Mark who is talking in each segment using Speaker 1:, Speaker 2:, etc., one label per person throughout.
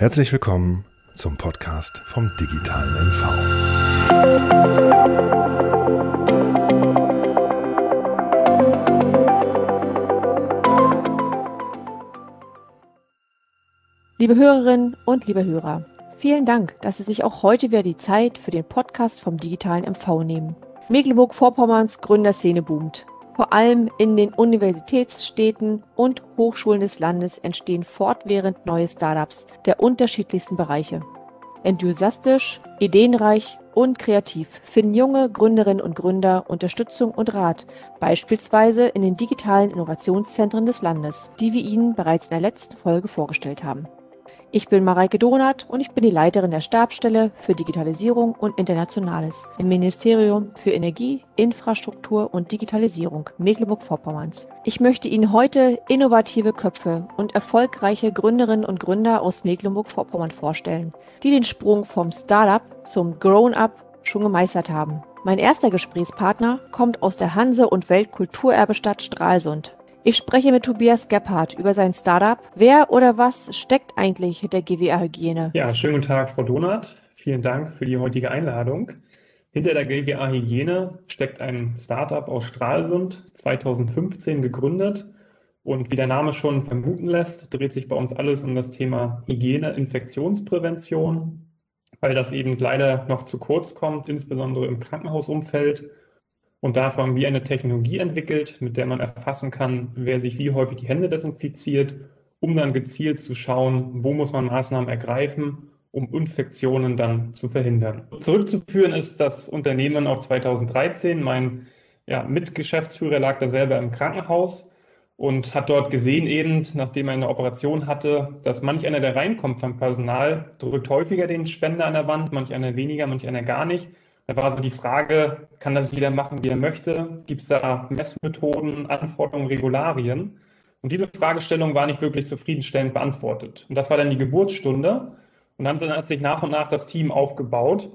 Speaker 1: Herzlich willkommen zum Podcast vom digitalen MV.
Speaker 2: Liebe Hörerinnen und liebe Hörer, vielen Dank, dass Sie sich auch heute wieder die Zeit für den Podcast vom digitalen MV nehmen. Mecklenburg-Vorpommerns Gründerszene boomt. Vor allem in den Universitätsstädten und Hochschulen des Landes entstehen fortwährend neue Startups der unterschiedlichsten Bereiche. Enthusiastisch, ideenreich und kreativ finden junge Gründerinnen und Gründer Unterstützung und Rat, beispielsweise in den digitalen Innovationszentren des Landes, die wir Ihnen bereits in der letzten Folge vorgestellt haben. Ich bin Mareike Donath und ich bin die Leiterin der Stabsstelle für Digitalisierung und Internationales im Ministerium für Energie, Infrastruktur und Digitalisierung Mecklenburg-Vorpommerns. Ich möchte Ihnen heute innovative Köpfe und erfolgreiche Gründerinnen und Gründer aus Mecklenburg-Vorpommern vorstellen, die den Sprung vom Startup zum Grown-up schon gemeistert haben. Mein erster Gesprächspartner kommt aus der Hanse- und Weltkulturerbestadt Stralsund. Ich spreche mit Tobias Gebhardt über sein Startup. Wer oder was steckt eigentlich hinter GWA Hygiene?
Speaker 3: Ja, schönen guten Tag, Frau Donath. Vielen Dank für die heutige Einladung. Hinter der GWA Hygiene steckt ein Startup aus Stralsund, 2015 gegründet. Und wie der Name schon vermuten lässt, dreht sich bei uns alles um das Thema Hygiene, Infektionsprävention, weil das eben leider noch zu kurz kommt, insbesondere im Krankenhausumfeld. Und dafür haben wir eine Technologie entwickelt, mit der man erfassen kann, wer sich wie häufig die Hände desinfiziert, um dann gezielt zu schauen, wo muss man Maßnahmen ergreifen, um Infektionen dann zu verhindern. Zurückzuführen ist das Unternehmen auf 2013. Mein ja, Mitgeschäftsführer lag da selber im Krankenhaus und hat dort gesehen eben, nachdem er eine Operation hatte, dass manch einer, der reinkommt vom Personal, drückt häufiger den Spender an der Wand, manch einer weniger, manch einer gar nicht. Da war so die Frage, kann das jeder machen, wie er möchte? Gibt es da Messmethoden, Anforderungen, Regularien? Und diese Fragestellung war nicht wirklich zufriedenstellend beantwortet. Und das war dann die Geburtsstunde. Und dann hat sich nach und nach das Team aufgebaut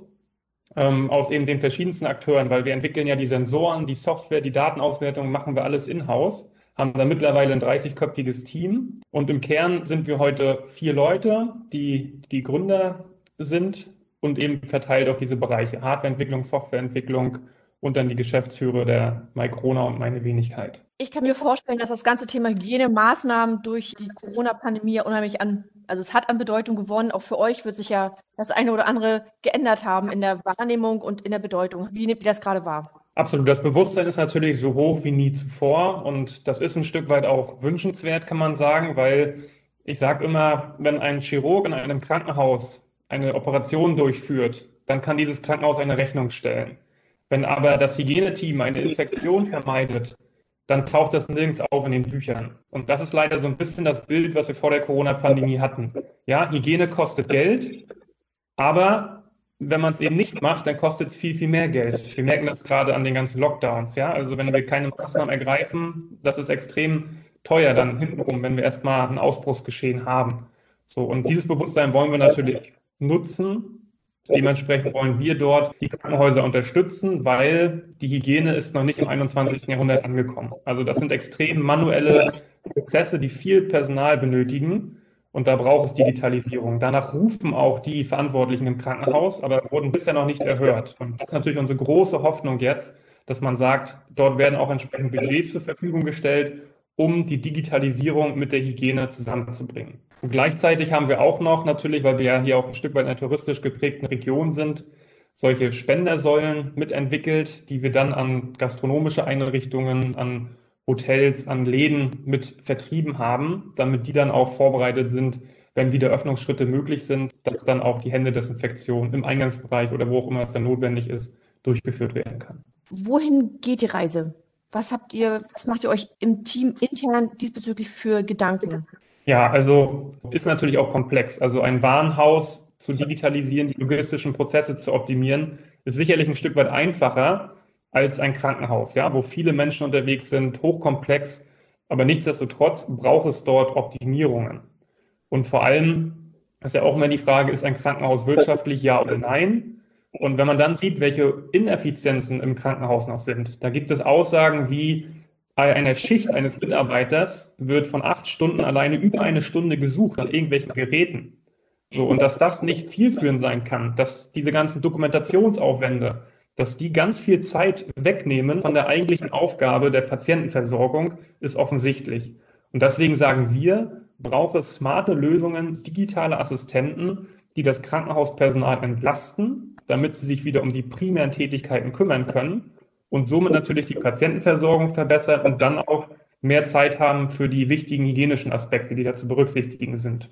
Speaker 3: ähm, aus eben den verschiedensten Akteuren, weil wir entwickeln ja die Sensoren, die Software, die Datenauswertung, machen wir alles in-house, haben da mittlerweile ein 30-köpfiges Team. Und im Kern sind wir heute vier Leute, die die Gründer sind und eben verteilt auf diese Bereiche Hardwareentwicklung, Softwareentwicklung und dann die Geschäftsführer der Microna und meine Wenigkeit.
Speaker 2: Ich kann mir vorstellen, dass das ganze Thema Hygienemaßnahmen durch die Corona-Pandemie unheimlich an, also es hat an Bedeutung gewonnen. Auch für euch wird sich ja das eine oder andere geändert haben in der Wahrnehmung und in der Bedeutung. Wie nehmt ihr das gerade wahr?
Speaker 3: Absolut. Das Bewusstsein ist natürlich so hoch wie nie zuvor und das ist ein Stück weit auch wünschenswert, kann man sagen, weil ich sage immer, wenn ein Chirurg in einem Krankenhaus eine Operation durchführt, dann kann dieses Krankenhaus eine Rechnung stellen. Wenn aber das Hygieneteam eine Infektion vermeidet, dann taucht das nirgends auf in den Büchern. Und das ist leider so ein bisschen das Bild, was wir vor der Corona-Pandemie hatten. Ja, Hygiene kostet Geld, aber wenn man es eben nicht macht, dann kostet es viel, viel mehr Geld. Wir merken das gerade an den ganzen Lockdowns. Ja, also wenn wir keine Maßnahmen ergreifen, das ist extrem teuer dann hintenrum, wenn wir erstmal ein Ausbruchsgeschehen haben. So, und dieses Bewusstsein wollen wir natürlich nutzen. Dementsprechend wollen wir dort die Krankenhäuser unterstützen, weil die Hygiene ist noch nicht im 21. Jahrhundert angekommen. Also das sind extrem manuelle Prozesse, die viel Personal benötigen. Und da braucht es Digitalisierung. Danach rufen auch die Verantwortlichen im Krankenhaus, aber wurden bisher noch nicht erhört. Und das ist natürlich unsere große Hoffnung jetzt, dass man sagt, dort werden auch entsprechend Budgets zur Verfügung gestellt, um die Digitalisierung mit der Hygiene zusammenzubringen. Und gleichzeitig haben wir auch noch natürlich, weil wir ja hier auch ein Stück weit in einer touristisch geprägten Region sind, solche Spendersäulen mitentwickelt, die wir dann an gastronomische Einrichtungen, an Hotels, an Läden mit vertrieben haben, damit die dann auch vorbereitet sind, wenn wieder Öffnungsschritte möglich sind, dass dann auch die Händedesinfektion im Eingangsbereich oder wo auch immer es dann notwendig ist, durchgeführt werden kann.
Speaker 2: Wohin geht die Reise? Was habt ihr, was macht ihr euch im Team intern diesbezüglich für Gedanken?
Speaker 3: Ja, also ist natürlich auch komplex. Also ein Warenhaus zu digitalisieren, die logistischen Prozesse zu optimieren, ist sicherlich ein Stück weit einfacher als ein Krankenhaus, ja, wo viele Menschen unterwegs sind, hochkomplex, aber nichtsdestotrotz braucht es dort Optimierungen. Und vor allem ist ja auch immer die Frage, ist ein Krankenhaus wirtschaftlich ja oder nein? Und wenn man dann sieht, welche Ineffizienzen im Krankenhaus noch sind, da gibt es Aussagen wie, bei einer Schicht eines Mitarbeiters wird von acht Stunden alleine über eine Stunde gesucht an irgendwelchen Geräten. So, und dass das nicht zielführend sein kann, dass diese ganzen Dokumentationsaufwände, dass die ganz viel Zeit wegnehmen von der eigentlichen Aufgabe der Patientenversorgung, ist offensichtlich. Und deswegen sagen wir, braucht es smarte Lösungen, digitale Assistenten, die das Krankenhauspersonal entlasten, damit sie sich wieder um die primären Tätigkeiten kümmern können und somit natürlich die Patientenversorgung verbessern und dann auch mehr Zeit haben für die wichtigen hygienischen Aspekte, die da zu berücksichtigen sind.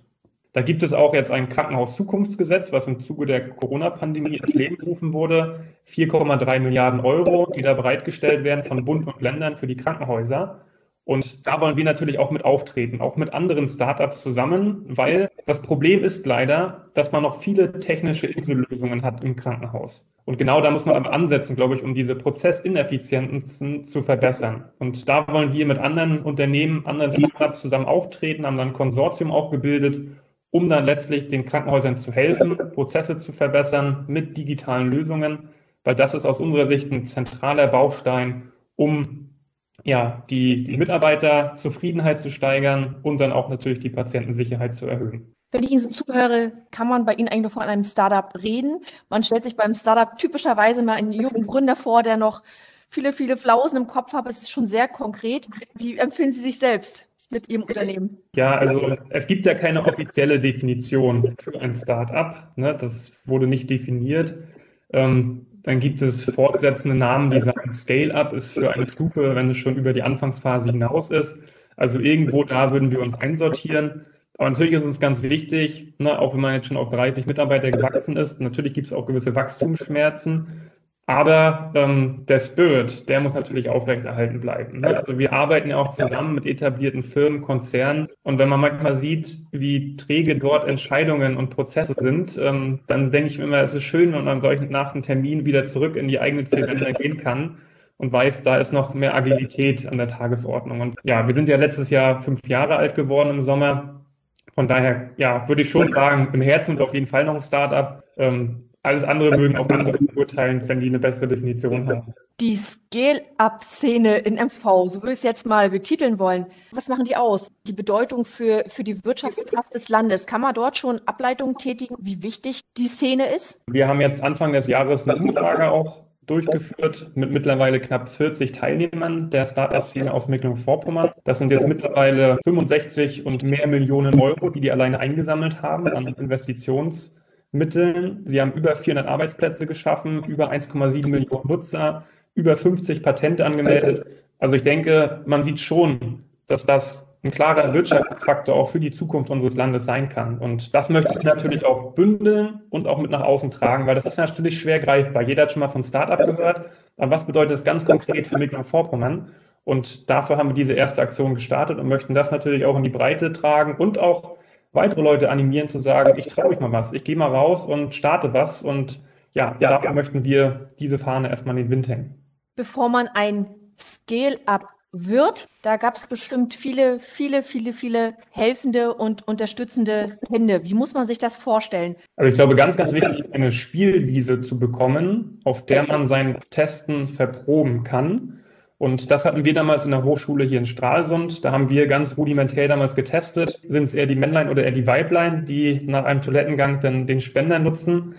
Speaker 3: Da gibt es auch jetzt ein Krankenhauszukunftsgesetz, was im Zuge der Corona-Pandemie ins Leben gerufen wurde. 4,3 Milliarden Euro, die da bereitgestellt werden von Bund und Ländern für die Krankenhäuser. Und da wollen wir natürlich auch mit auftreten, auch mit anderen Startups zusammen, weil das Problem ist leider, dass man noch viele technische Insellösungen hat im Krankenhaus. Und genau da muss man ansetzen, glaube ich, um diese Prozessineffizienzen zu verbessern. Und da wollen wir mit anderen Unternehmen, anderen Startups zusammen auftreten, haben dann ein Konsortium auch gebildet, um dann letztlich den Krankenhäusern zu helfen, Prozesse zu verbessern mit digitalen Lösungen, weil das ist aus unserer Sicht ein zentraler Baustein, um ja, die, die Mitarbeiterzufriedenheit zu steigern und dann auch natürlich die Patientensicherheit zu erhöhen.
Speaker 2: Wenn ich Ihnen so zuhöre, kann man bei Ihnen eigentlich nur von einem Startup reden. Man stellt sich beim Startup typischerweise mal einen jungen Gründer vor, der noch viele, viele Flausen im Kopf hat. Es ist schon sehr konkret. Wie empfinden Sie sich selbst mit Ihrem Unternehmen?
Speaker 3: Ja, also es gibt ja keine offizielle Definition für ein Startup. Ne? Das wurde nicht definiert. Ähm, dann gibt es fortsetzende Namen, die sagen, Scale-up ist für eine Stufe, wenn es schon über die Anfangsphase hinaus ist. Also irgendwo da würden wir uns einsortieren. Aber natürlich ist uns ganz wichtig, ne, auch wenn man jetzt schon auf 30 Mitarbeiter gewachsen ist, natürlich gibt es auch gewisse Wachstumsschmerzen. Aber ähm, der Spirit, der muss natürlich aufrechterhalten bleiben. Ne? Also wir arbeiten ja auch zusammen mit etablierten Firmen, Konzernen. Und wenn man manchmal sieht, wie träge dort Entscheidungen und Prozesse sind, ähm, dann denke ich mir immer, es ist schön, wenn man solchen nach dem Termin wieder zurück in die eigenen vier Wände gehen kann und weiß, da ist noch mehr Agilität an der Tagesordnung. Und ja, wir sind ja letztes Jahr fünf Jahre alt geworden im Sommer. Von daher, ja, würde ich schon sagen, im Herzen wir auf jeden Fall noch ein Startup. Ähm, alles andere mögen auch andere beurteilen, wenn die eine bessere Definition haben.
Speaker 2: Die Scale-Up-Szene in MV, so würde ich es jetzt mal betiteln wollen. Was machen die aus? Die Bedeutung für, für die Wirtschaftskraft des Landes. Kann man dort schon Ableitungen tätigen, wie wichtig die Szene ist?
Speaker 3: Wir haben jetzt Anfang des Jahres eine Umfrage auch durchgeführt mit mittlerweile knapp 40 Teilnehmern der Startup-Szene aus Mecklenburg-Vorpommern. Das sind jetzt mittlerweile 65 und mehr Millionen Euro, die die alleine eingesammelt haben an Investitions- Mitteln. Sie haben über 400 Arbeitsplätze geschaffen, über 1,7 Millionen Nutzer, über 50 Patente angemeldet. Also ich denke, man sieht schon, dass das ein klarer Wirtschaftsfaktor auch für die Zukunft unseres Landes sein kann. Und das möchte ich natürlich auch bündeln und auch mit nach außen tragen, weil das ist natürlich schwer greifbar. Jeder hat schon mal von Startup gehört. Aber was bedeutet das ganz konkret für Mecklenburg-Vorpommern? Und dafür haben wir diese erste Aktion gestartet und möchten das natürlich auch in die Breite tragen und auch weitere Leute animieren zu sagen, ich traue mich mal was, ich gehe mal raus und starte was und ja, ja dafür ja. möchten wir diese Fahne erstmal in den Wind hängen.
Speaker 2: Bevor man ein Scale-up wird, da gab es bestimmt viele, viele, viele, viele helfende und unterstützende Hände. Wie muss man sich das vorstellen?
Speaker 3: Also ich glaube, ganz, ganz wichtig ist eine Spielwiese zu bekommen, auf der man sein Testen verproben kann. Und das hatten wir damals in der Hochschule hier in Stralsund. Da haben wir ganz rudimentär damals getestet. Sind es eher die Männlein oder eher die Weiblein, die nach einem Toilettengang dann den Spender nutzen?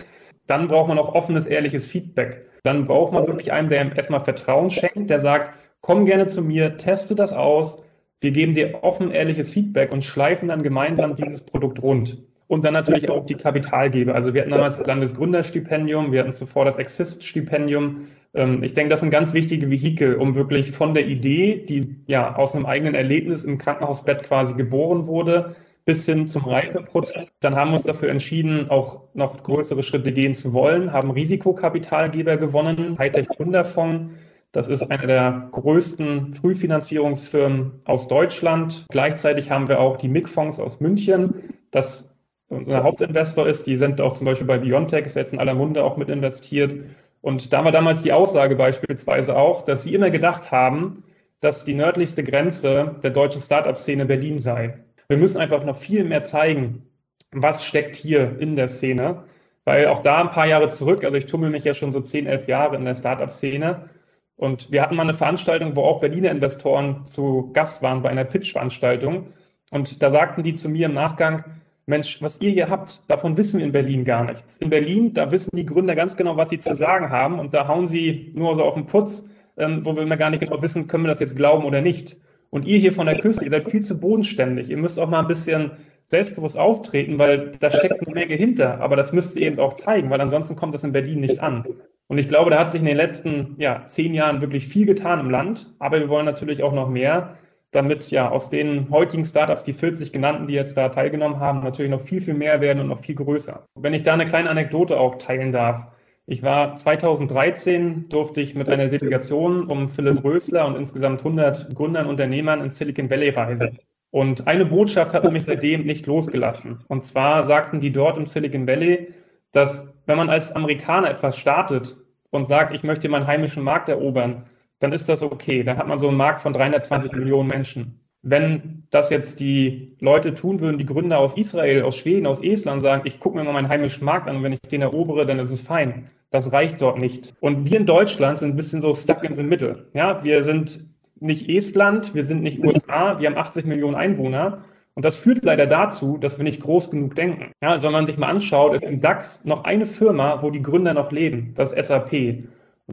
Speaker 3: Dann braucht man auch offenes, ehrliches Feedback. Dann braucht man wirklich einen, der erstmal Vertrauen schenkt, der sagt, komm gerne zu mir, teste das aus. Wir geben dir offen, ehrliches Feedback und schleifen dann gemeinsam dieses Produkt rund. Und dann natürlich auch die Kapitalgeber. Also wir hatten damals das Landesgründerstipendium, wir hatten zuvor das Exist-Stipendium. Ähm, ich denke, das sind ganz wichtige Vehikel, um wirklich von der Idee, die ja aus einem eigenen Erlebnis im Krankenhausbett quasi geboren wurde, bis hin zum Reifeprozess. Dann haben wir uns dafür entschieden, auch noch größere Schritte gehen zu wollen, haben Risikokapitalgeber gewonnen, Hightech Gründerfonds. Das ist eine der größten Frühfinanzierungsfirmen aus Deutschland. Gleichzeitig haben wir auch die MIG-Fonds aus München. Das unser Hauptinvestor ist. Die sind auch zum Beispiel bei Biontech, ist jetzt in aller Munde auch mit investiert. Und da war damals die Aussage beispielsweise auch, dass sie immer gedacht haben, dass die nördlichste Grenze der deutschen Startup-Szene Berlin sei. Wir müssen einfach noch viel mehr zeigen, was steckt hier in der Szene. Weil auch da ein paar Jahre zurück, also ich tummel mich ja schon so zehn, elf Jahre in der Startup-Szene. Und wir hatten mal eine Veranstaltung, wo auch Berliner Investoren zu Gast waren bei einer Pitch-Veranstaltung. Und da sagten die zu mir im Nachgang, Mensch, was ihr hier habt, davon wissen wir in Berlin gar nichts. In Berlin, da wissen die Gründer ganz genau, was sie zu sagen haben und da hauen sie nur so auf den Putz, ähm, wo wir immer gar nicht genau wissen, können wir das jetzt glauben oder nicht. Und ihr hier von der Küste, ihr seid viel zu bodenständig. Ihr müsst auch mal ein bisschen selbstbewusst auftreten, weil da steckt eine Menge hinter. Aber das müsst ihr eben auch zeigen, weil ansonsten kommt das in Berlin nicht an. Und ich glaube, da hat sich in den letzten ja, zehn Jahren wirklich viel getan im Land. Aber wir wollen natürlich auch noch mehr damit ja aus den heutigen Startups, die 40 genannten, die jetzt da teilgenommen haben, natürlich noch viel, viel mehr werden und noch viel größer. Wenn ich da eine kleine Anekdote auch teilen darf. Ich war 2013, durfte ich mit einer Delegation um Philipp Rösler und insgesamt 100 Gründern, Unternehmern in Silicon Valley reisen. Und eine Botschaft hat mich seitdem nicht losgelassen. Und zwar sagten die dort im Silicon Valley, dass wenn man als Amerikaner etwas startet und sagt, ich möchte meinen heimischen Markt erobern, dann ist das okay. Dann hat man so einen Markt von 320 Millionen Menschen. Wenn das jetzt die Leute tun würden, die Gründer aus Israel, aus Schweden, aus Estland sagen, ich gucke mir mal meinen heimischen Markt an und wenn ich den erobere, dann ist es fein. Das reicht dort nicht. Und wir in Deutschland sind ein bisschen so stuck in the middle. Ja, wir sind nicht Estland, wir sind nicht USA, wir haben 80 Millionen Einwohner. Und das führt leider dazu, dass wir nicht groß genug denken. Ja, also man sich mal anschaut, ist im DAX noch eine Firma, wo die Gründer noch leben. Das ist SAP.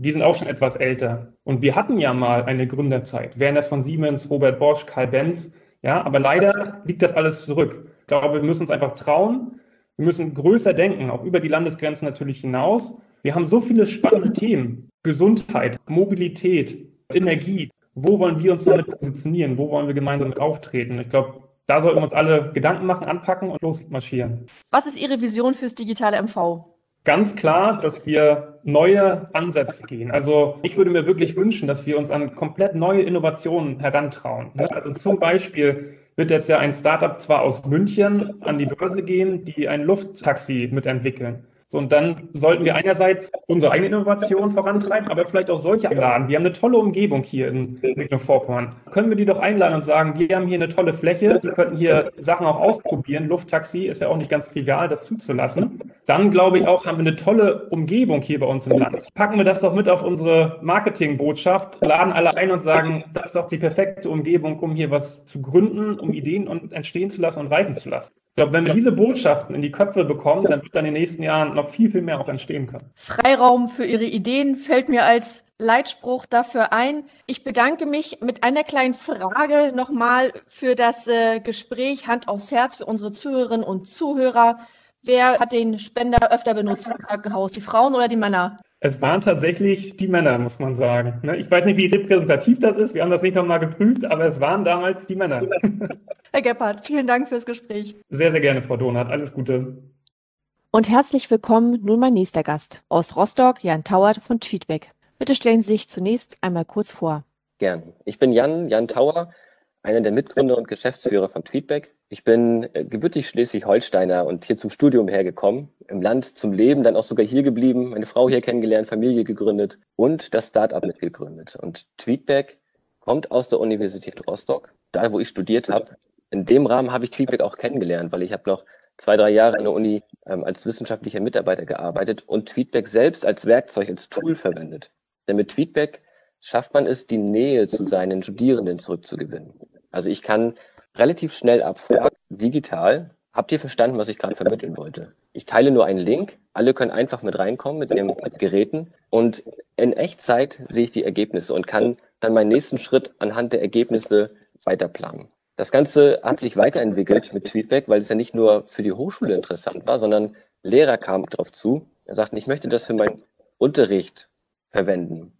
Speaker 3: Die sind auch schon etwas älter. Und wir hatten ja mal eine Gründerzeit. Werner von Siemens, Robert Bosch, Karl Benz. Ja, aber leider liegt das alles zurück. Ich glaube, wir müssen uns einfach trauen. Wir müssen größer denken, auch über die Landesgrenzen natürlich hinaus. Wir haben so viele spannende Themen. Gesundheit, Mobilität, Energie. Wo wollen wir uns damit positionieren? Wo wollen wir gemeinsam auftreten? Ich glaube, da sollten wir uns alle Gedanken machen, anpacken und losmarschieren.
Speaker 2: Was ist Ihre Vision fürs digitale MV?
Speaker 3: Ganz klar, dass wir neue Ansätze gehen. Also ich würde mir wirklich wünschen, dass wir uns an komplett neue Innovationen herantrauen. Ne? Also zum Beispiel wird jetzt ja ein Startup zwar aus München an die Börse gehen, die ein Lufttaxi mitentwickeln. So, und dann sollten wir einerseits unsere eigene Innovation vorantreiben, aber vielleicht auch solche einladen. Wir haben eine tolle Umgebung hier in Mecklenburg-Vorpommern. Können wir die doch einladen und sagen, wir haben hier eine tolle Fläche, die könnten hier Sachen auch ausprobieren. Lufttaxi ist ja auch nicht ganz trivial, das zuzulassen. Dann glaube ich auch, haben wir eine tolle Umgebung hier bei uns im Land. Packen wir das doch mit auf unsere Marketingbotschaft, laden alle ein und sagen, das ist doch die perfekte Umgebung, um hier was zu gründen, um Ideen entstehen zu lassen und reifen zu lassen. Ich glaube, wenn wir diese Botschaften in die Köpfe bekommen, dann wird dann in den nächsten Jahren noch viel, viel mehr auch entstehen können.
Speaker 2: Freiraum für Ihre Ideen fällt mir als Leitspruch dafür ein. Ich bedanke mich mit einer kleinen Frage nochmal für das äh, Gespräch Hand aufs Herz für unsere Zuhörerinnen und Zuhörer. Wer hat den Spender öfter benutzt im Krankenhaus, die Frauen oder die Männer?
Speaker 3: Es waren tatsächlich die Männer, muss man sagen. Ne, ich weiß nicht, wie repräsentativ das ist. Wir haben das nicht nochmal geprüft, aber es waren damals die Männer.
Speaker 2: Herr Gebhardt, vielen Dank fürs Gespräch.
Speaker 3: Sehr, sehr gerne, Frau Donat. Alles Gute.
Speaker 2: Und herzlich willkommen nun mein nächster Gast. Aus Rostock, Jan Tauert von Tweetback. Bitte stellen Sie sich zunächst einmal kurz vor.
Speaker 4: Gern. Ich bin Jan, Jan Tauer, einer der Mitgründer und Geschäftsführer von Tweetback. Ich bin äh, gebürtig Schleswig-Holsteiner und hier zum Studium hergekommen, im Land zum Leben, dann auch sogar hier geblieben, meine Frau hier kennengelernt, Familie gegründet und das Startup mitgegründet. Und Tweetback kommt aus der Universität Rostock, da wo ich studiert habe. In dem Rahmen habe ich Tweetback auch kennengelernt, weil ich habe noch zwei, drei Jahre an der Uni ähm, als wissenschaftlicher Mitarbeiter gearbeitet und Tweetback selbst als Werkzeug, als Tool verwendet. Denn mit Tweetback schafft man es, die Nähe zu seinen Studierenden zurückzugewinnen. Also ich kann relativ schnell abfragen, digital, habt ihr verstanden, was ich gerade vermitteln wollte? Ich teile nur einen Link, alle können einfach mit reinkommen mit ihren Geräten und in Echtzeit sehe ich die Ergebnisse und kann dann meinen nächsten Schritt anhand der Ergebnisse weiterplanen. Das Ganze hat sich weiterentwickelt mit Feedback, weil es ja nicht nur für die Hochschule interessant war, sondern Lehrer kamen darauf zu. Er sagten, ich möchte das für meinen Unterricht verwenden.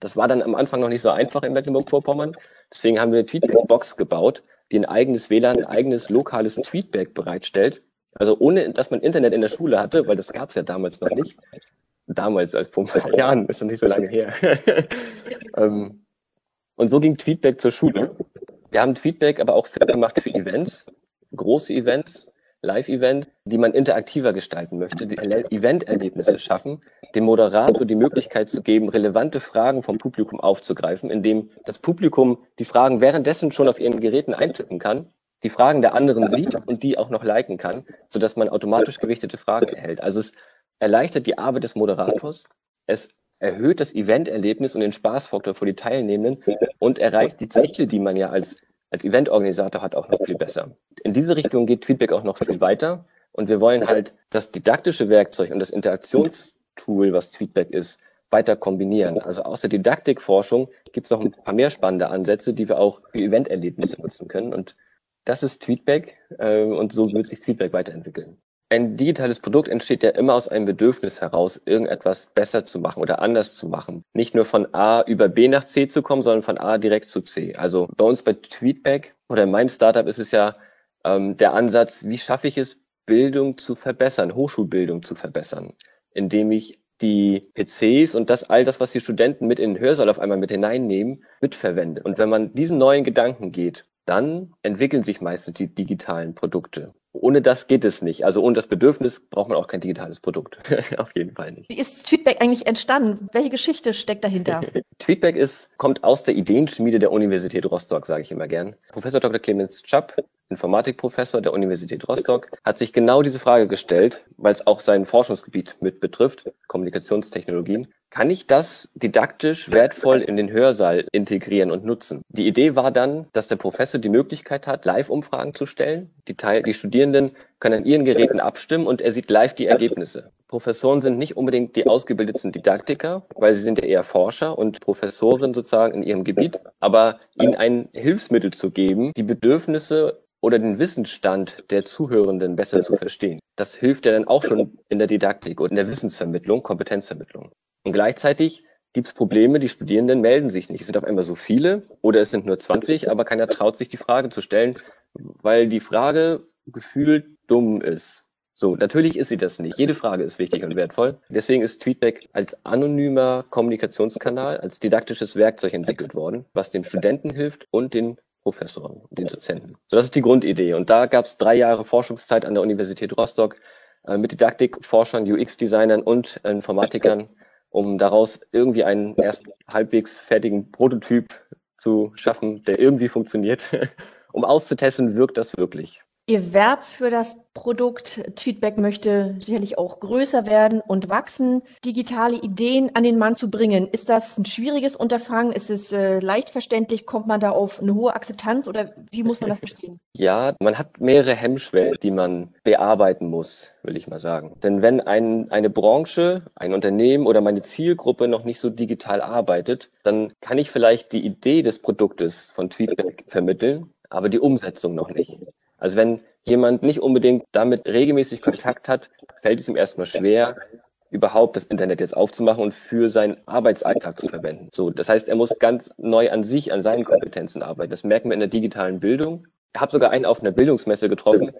Speaker 4: Das war dann am Anfang noch nicht so einfach in Mecklenburg-Vorpommern. Deswegen haben wir eine Tweetback-Box gebaut, die ein eigenes WLAN, ein eigenes lokales Tweetback bereitstellt. Also ohne, dass man Internet in der Schule hatte, weil das gab es ja damals noch nicht. Damals, als vor ein paar Jahren, ist noch nicht so lange her. Ähm, und so ging Tweetback zur Schule. Wir haben Feedback aber auch gemacht für Events, große Events, Live-Events, die man interaktiver gestalten möchte, die Event-Erlebnisse schaffen, dem Moderator die Möglichkeit zu geben, relevante Fragen vom Publikum aufzugreifen, indem das Publikum die Fragen währenddessen schon auf ihren Geräten eintippen kann, die Fragen der anderen sieht und die auch noch liken kann, sodass man automatisch gewichtete Fragen erhält. Also es erleichtert die Arbeit des Moderators, es erhöht das Eventerlebnis und den Spaßfaktor für die Teilnehmenden und erreicht die Ziele, die man ja als, als Eventorganisator hat, auch noch viel besser. in diese Richtung geht Feedback auch noch viel weiter. Und wir wollen halt das didaktische Werkzeug und das Interaktionstool, was Feedback ist, weiter kombinieren. Also aus der Didaktikforschung gibt es noch ein paar mehr spannende Ansätze, die wir auch für Eventerlebnisse nutzen können. Und das ist Feedback äh, und so wird sich Feedback weiterentwickeln. Ein digitales Produkt entsteht ja immer aus einem Bedürfnis heraus, irgendetwas besser zu machen oder anders zu machen. Nicht nur von A über B nach C zu kommen, sondern von A direkt zu C. Also bei uns bei Tweetback oder in meinem Startup ist es ja ähm, der Ansatz, wie schaffe ich es, Bildung zu verbessern, Hochschulbildung zu verbessern, indem ich die PCs und das all das, was die Studenten mit in den Hörsaal auf einmal mit hineinnehmen, mitverwende. Und wenn man diesen neuen Gedanken geht, dann entwickeln sich meistens die digitalen Produkte. Ohne das geht es nicht. Also ohne das Bedürfnis braucht man auch kein digitales Produkt. Auf jeden Fall nicht.
Speaker 2: Wie ist Tweetback eigentlich entstanden? Welche Geschichte steckt dahinter?
Speaker 4: Tweetback ist, kommt aus der Ideenschmiede der Universität Rostock, sage ich immer gern. Professor Dr. Clemens Schapp, Informatikprofessor der Universität Rostock, hat sich genau diese Frage gestellt, weil es auch sein Forschungsgebiet mit betrifft, Kommunikationstechnologien kann ich das didaktisch wertvoll in den Hörsaal integrieren und nutzen? Die Idee war dann, dass der Professor die Möglichkeit hat, Live-Umfragen zu stellen. Die, Teil die Studierenden können an ihren Geräten abstimmen und er sieht live die Ergebnisse. Professoren sind nicht unbedingt die ausgebildetsten Didaktiker, weil sie sind ja eher Forscher und Professoren sozusagen in ihrem Gebiet. Aber ihnen ein Hilfsmittel zu geben, die Bedürfnisse oder den Wissensstand der Zuhörenden besser zu verstehen. Das hilft ja dann auch schon in der Didaktik und in der Wissensvermittlung, Kompetenzvermittlung. Und gleichzeitig gibt es Probleme, die Studierenden melden sich nicht. Es sind auf einmal so viele oder es sind nur 20, aber keiner traut sich die Frage zu stellen, weil die Frage gefühlt dumm ist. So, natürlich ist sie das nicht. Jede Frage ist wichtig und wertvoll. Deswegen ist Tweetback als anonymer Kommunikationskanal, als didaktisches Werkzeug entwickelt worden, was dem Studenten hilft und den Professoren, den Dozenten. So, das ist die Grundidee. Und da gab es drei Jahre Forschungszeit an der Universität Rostock äh, mit Didaktikforschern, UX-Designern und Informatikern um daraus irgendwie einen erst halbwegs fertigen Prototyp zu schaffen, der irgendwie funktioniert, um auszutesten, wirkt das wirklich.
Speaker 2: Ihr Verb für das Produkt Tweetback möchte sicherlich auch größer werden und wachsen. Digitale Ideen an den Mann zu bringen, ist das ein schwieriges Unterfangen? Ist es äh, leicht verständlich? Kommt man da auf eine hohe Akzeptanz oder wie muss man das verstehen?
Speaker 4: Ja, man hat mehrere Hemmschwellen, die man bearbeiten muss, will ich mal sagen. Denn wenn ein, eine Branche, ein Unternehmen oder meine Zielgruppe noch nicht so digital arbeitet, dann kann ich vielleicht die Idee des Produktes von Tweetback vermitteln, aber die Umsetzung noch nicht. Also wenn jemand nicht unbedingt damit regelmäßig Kontakt hat, fällt es ihm erstmal schwer, überhaupt das Internet jetzt aufzumachen und für seinen Arbeitsalltag zu verwenden. So, das heißt, er muss ganz neu an sich, an seinen Kompetenzen arbeiten. Das merken wir in der digitalen Bildung. Ich habe sogar einen auf einer Bildungsmesse getroffen,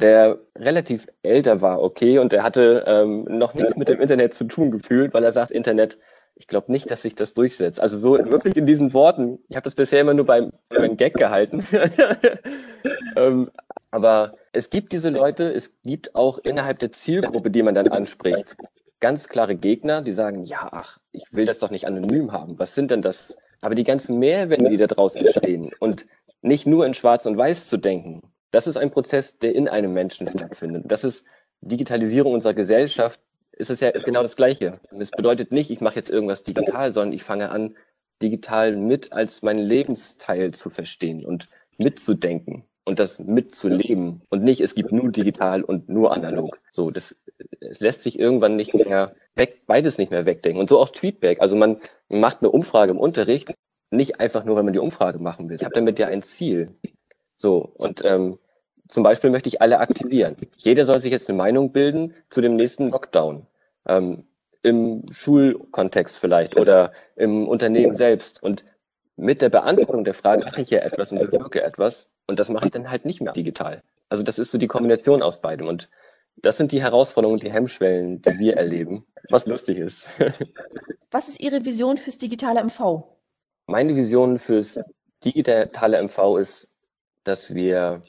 Speaker 4: der relativ älter war, okay, und der hatte ähm, noch nichts mit dem Internet zu tun gefühlt, weil er sagt, Internet, ich glaube nicht, dass sich das durchsetzt. Also so wirklich in diesen Worten. Ich habe das bisher immer nur beim, beim Gag gehalten. ähm, aber es gibt diese Leute, es gibt auch innerhalb der Zielgruppe, die man dann anspricht, ganz klare Gegner, die sagen, ja, ach, ich will das doch nicht anonym haben. Was sind denn das? Aber die ganzen Mehrwände, die da draußen entstehen und nicht nur in Schwarz und Weiß zu denken, das ist ein Prozess, der in einem Menschen stattfindet. Das ist Digitalisierung unserer Gesellschaft, ist es ja genau das Gleiche. Es bedeutet nicht, ich mache jetzt irgendwas digital, sondern ich fange an, digital mit als meinen Lebensteil zu verstehen und mitzudenken und das mitzuleben und nicht, es gibt nur digital und nur analog. So, das, es lässt sich irgendwann nicht mehr weg, beides nicht mehr wegdenken. Und so auch Tweetback. Also man macht eine Umfrage im Unterricht, nicht einfach nur, wenn man die Umfrage machen will. Ich habe damit ja ein Ziel. So, und ähm, zum Beispiel möchte ich alle aktivieren. Jeder soll sich jetzt eine Meinung bilden zu dem nächsten Lockdown. Ähm, Im Schulkontext vielleicht oder im Unternehmen selbst. Und mit der Beantwortung der Frage, mache ich hier etwas und bewirke etwas, und das mache ich dann halt nicht mehr digital. Also das ist so die Kombination aus beidem. Und das sind die Herausforderungen, die Hemmschwellen, die wir erleben, was lustig ist.
Speaker 2: Was ist Ihre Vision fürs digitale MV?
Speaker 4: Meine Vision fürs digitale MV ist, dass wir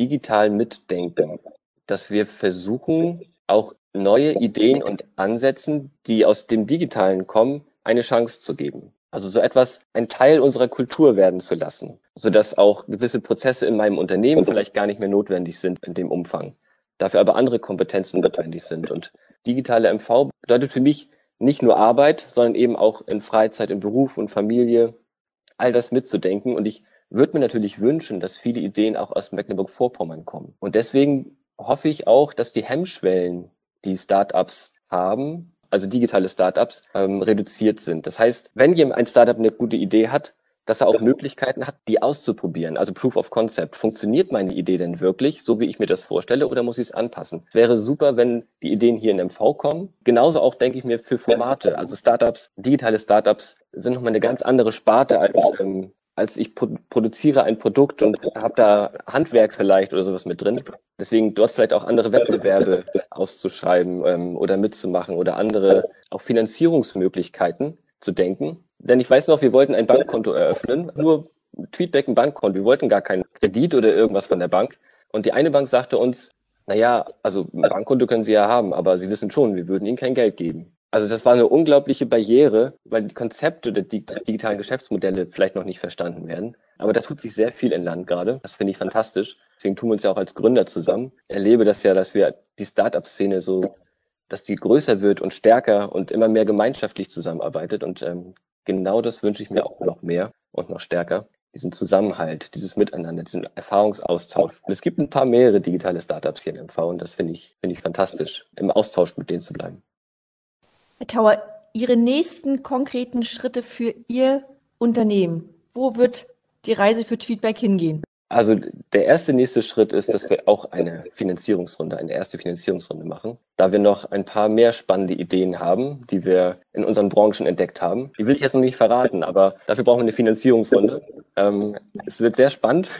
Speaker 4: digital mitdenken, dass wir versuchen, auch neue Ideen und Ansätzen, die aus dem Digitalen kommen, eine Chance zu geben. Also so etwas ein Teil unserer Kultur werden zu lassen, sodass auch gewisse Prozesse in meinem Unternehmen vielleicht gar nicht mehr notwendig sind in dem Umfang, dafür aber andere Kompetenzen notwendig sind. Und digitale MV bedeutet für mich nicht nur Arbeit, sondern eben auch in Freizeit, in Beruf und Familie, all das mitzudenken. Und ich würde mir natürlich wünschen, dass viele Ideen auch aus Mecklenburg-Vorpommern kommen. Und deswegen hoffe ich auch, dass die Hemmschwellen, die Startups haben, also digitale Startups, ähm, reduziert sind. Das heißt, wenn jemand ein Startup eine gute Idee hat, dass er auch Möglichkeiten hat, die auszuprobieren. Also Proof of Concept. Funktioniert meine Idee denn wirklich, so wie ich mir das vorstelle, oder muss ich es anpassen? Wäre super, wenn die Ideen hier in MV kommen. Genauso auch denke ich mir für Formate. Also Startups, digitale Startups sind nochmal eine ganz andere Sparte als ähm, als ich produziere ein Produkt und habe da Handwerk vielleicht oder sowas mit drin. Deswegen dort vielleicht auch andere Wettbewerbe auszuschreiben ähm, oder mitzumachen oder andere auch Finanzierungsmöglichkeiten zu denken. Denn ich weiß noch, wir wollten ein Bankkonto eröffnen, nur Tweetback ein Bankkonto. Wir wollten gar keinen Kredit oder irgendwas von der Bank. Und die eine Bank sagte uns, naja, also ein Bankkonto können Sie ja haben, aber Sie wissen schon, wir würden Ihnen kein Geld geben. Also das war eine unglaubliche Barriere, weil die Konzepte der digitalen Geschäftsmodelle vielleicht noch nicht verstanden werden. Aber da tut sich sehr viel in Land gerade. Das finde ich fantastisch. Deswegen tun wir uns ja auch als Gründer zusammen. Ich erlebe das ja, dass wir die Startup-Szene so, dass die größer wird und stärker und immer mehr gemeinschaftlich zusammenarbeitet. Und ähm, genau das wünsche ich mir auch noch mehr und noch stärker. Diesen Zusammenhalt, dieses Miteinander, diesen Erfahrungsaustausch. Und es gibt ein paar mehrere digitale Startups hier in MV und das finde ich, finde ich fantastisch, im Austausch mit denen zu bleiben.
Speaker 2: Herr Tauer, Ihre nächsten konkreten Schritte für Ihr Unternehmen. Wo wird die Reise für Tweetback hingehen?
Speaker 4: Also der erste nächste Schritt ist, dass wir auch eine Finanzierungsrunde, eine erste Finanzierungsrunde machen, da wir noch ein paar mehr spannende Ideen haben, die wir in unseren Branchen entdeckt haben. Die will ich jetzt noch nicht verraten, aber dafür brauchen wir eine Finanzierungsrunde. Ähm, es wird sehr spannend.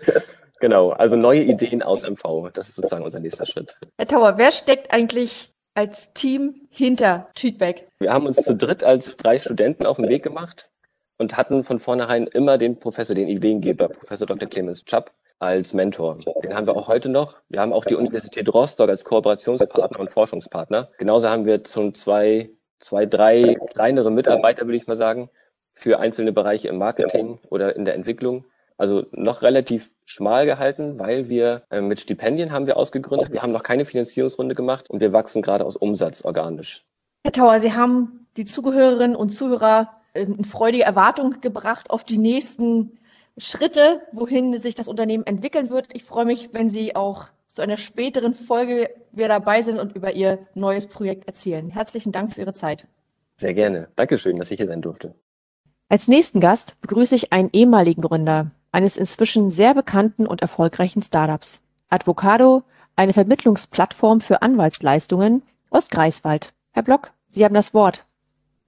Speaker 4: genau, also neue Ideen aus MV. Das ist sozusagen unser nächster Schritt.
Speaker 2: Herr Tauer, wer steckt eigentlich als Team hinter Tweetback?
Speaker 4: Wir haben uns zu dritt als drei Studenten auf den Weg gemacht und hatten von vornherein immer den Professor, den Ideengeber, Professor Dr. Clemens Chapp, als Mentor. Den haben wir auch heute noch. Wir haben auch die Universität Rostock als Kooperationspartner und Forschungspartner. Genauso haben wir schon zwei, zwei, drei kleinere Mitarbeiter, würde ich mal sagen, für einzelne Bereiche im Marketing oder in der Entwicklung. Also noch relativ schmal gehalten, weil wir äh, mit Stipendien haben wir ausgegründet. Wir haben noch keine Finanzierungsrunde gemacht und wir wachsen gerade aus Umsatz organisch.
Speaker 2: Herr Tauer, Sie haben die Zuhörerinnen und Zuhörer äh, in freudige Erwartung gebracht auf die nächsten Schritte, wohin sich das Unternehmen entwickeln wird. Ich freue mich, wenn Sie auch zu einer späteren Folge wieder dabei sind und über Ihr neues Projekt erzählen. Herzlichen Dank für Ihre Zeit.
Speaker 4: Sehr gerne. Dankeschön, dass ich hier sein durfte.
Speaker 2: Als nächsten Gast begrüße ich einen ehemaligen Gründer, eines inzwischen sehr bekannten und erfolgreichen Startups. Advocado, eine Vermittlungsplattform für Anwaltsleistungen aus Greifswald. Herr Block, Sie haben das Wort.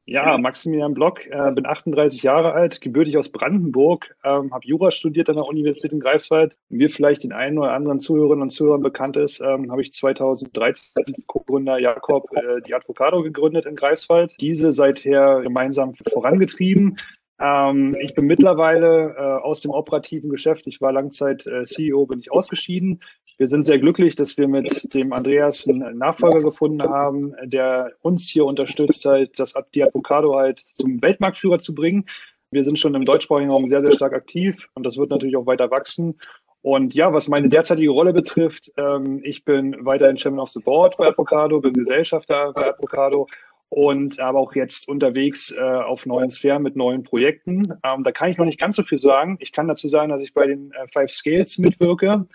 Speaker 5: Ja, Maximilian Block, äh, bin 38 Jahre alt, gebürtig aus Brandenburg, ähm, habe Jura studiert an der Universität in Greifswald. Wie vielleicht den einen oder anderen Zuhörerinnen und Zuhörern bekannt ist, ähm, habe ich 2013 mit Co-Gründer Jakob äh, die Advocado gegründet in Greifswald. Diese seither gemeinsam vorangetrieben. Ähm, ich bin mittlerweile äh, aus dem operativen Geschäft. Ich war Langzeit äh, CEO, bin ich ausgeschieden. Wir sind sehr glücklich, dass wir mit dem Andreas einen Nachfolger gefunden haben, der uns hier unterstützt, halt das, die Advocado halt zum Weltmarktführer zu bringen. Wir sind schon im deutschsprachigen Raum sehr, sehr stark aktiv und das wird natürlich auch weiter wachsen. Und ja, was meine derzeitige Rolle betrifft, ähm, ich bin weiterhin Chairman of the Board bei Advocado, bin Gesellschafter bei Advocado und aber auch jetzt unterwegs äh, auf neuen Sphären mit neuen Projekten. Ähm, da kann ich noch nicht ganz so viel sagen. Ich kann dazu sagen, dass ich bei den äh, Five Scales mitwirke.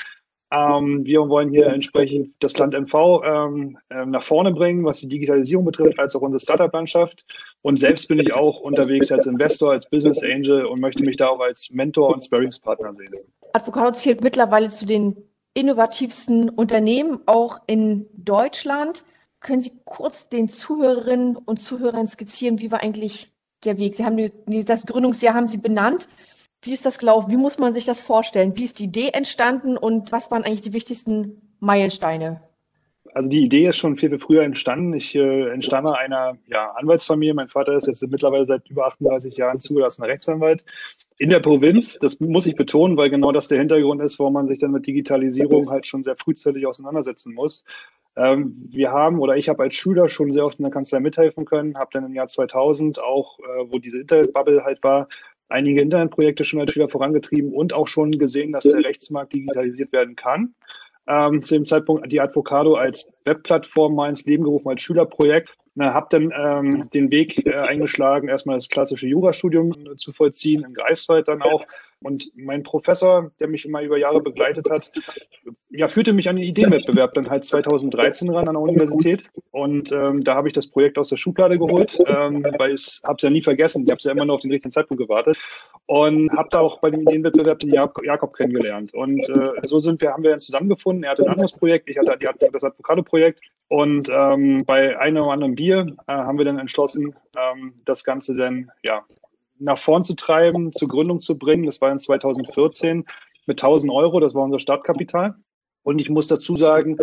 Speaker 5: Ähm, wir wollen hier entsprechend das Land MV ähm, äh, nach vorne bringen, was die Digitalisierung betrifft, als auch unsere Startup-Landschaft. Und selbst bin ich auch unterwegs als Investor, als Business Angel und möchte mich da auch als Mentor und Sparringspartner sehen.
Speaker 2: Advocado zählt mittlerweile zu den innovativsten Unternehmen, auch in Deutschland. Können Sie kurz den Zuhörerinnen und Zuhörern skizzieren, wie war eigentlich der Weg? Sie haben die, das Gründungsjahr haben Sie benannt. Wie ist das gelaufen? Wie muss man sich das vorstellen? Wie ist die Idee entstanden und was waren eigentlich die wichtigsten Meilensteine?
Speaker 5: Also die Idee ist schon viel, viel früher entstanden. Ich äh, entstamme einer ja, Anwaltsfamilie. Mein Vater ist jetzt mittlerweile seit über 38 Jahren zugelassener Rechtsanwalt in der Provinz. Das muss ich betonen, weil genau das der Hintergrund ist, warum man sich dann mit Digitalisierung halt schon sehr frühzeitig auseinandersetzen muss. Ähm, wir haben oder ich habe als Schüler schon sehr oft in der Kanzlei mithelfen können, habe dann im Jahr 2000 auch, äh, wo diese Internetbubble halt war, einige Internetprojekte schon als Schüler vorangetrieben und auch schon gesehen, dass der Rechtsmarkt digitalisiert werden kann. Ähm, zu dem Zeitpunkt die Advocado als Webplattform mal ins Leben gerufen, als Schülerprojekt. Habe dann ähm, den Weg äh, eingeschlagen, erstmal das klassische Jurastudium äh, zu vollziehen, in Greifswald dann auch. Und mein Professor, der mich immer über Jahre begleitet hat, ja, führte mich an den Ideenwettbewerb dann halt 2013 ran an der Universität. Und ähm, da habe ich das Projekt aus der Schublade geholt, ähm, weil ich habe es ja nie vergessen. Ich habe es ja immer nur auf den richtigen Zeitpunkt gewartet. Und habe da auch bei dem Ideenwettbewerb den Jakob kennengelernt. Und äh, so sind wir, haben wir dann zusammengefunden. Er hatte ein anderes Projekt, ich hatte das Avocado-Projekt. Und ähm, bei einem oder anderen Bier äh, haben wir dann entschlossen, ähm, das Ganze dann ja nach vorn zu treiben, zur Gründung zu bringen. Das war in 2014 mit 1000 Euro, das war unser Startkapital. Und ich muss dazu sagen,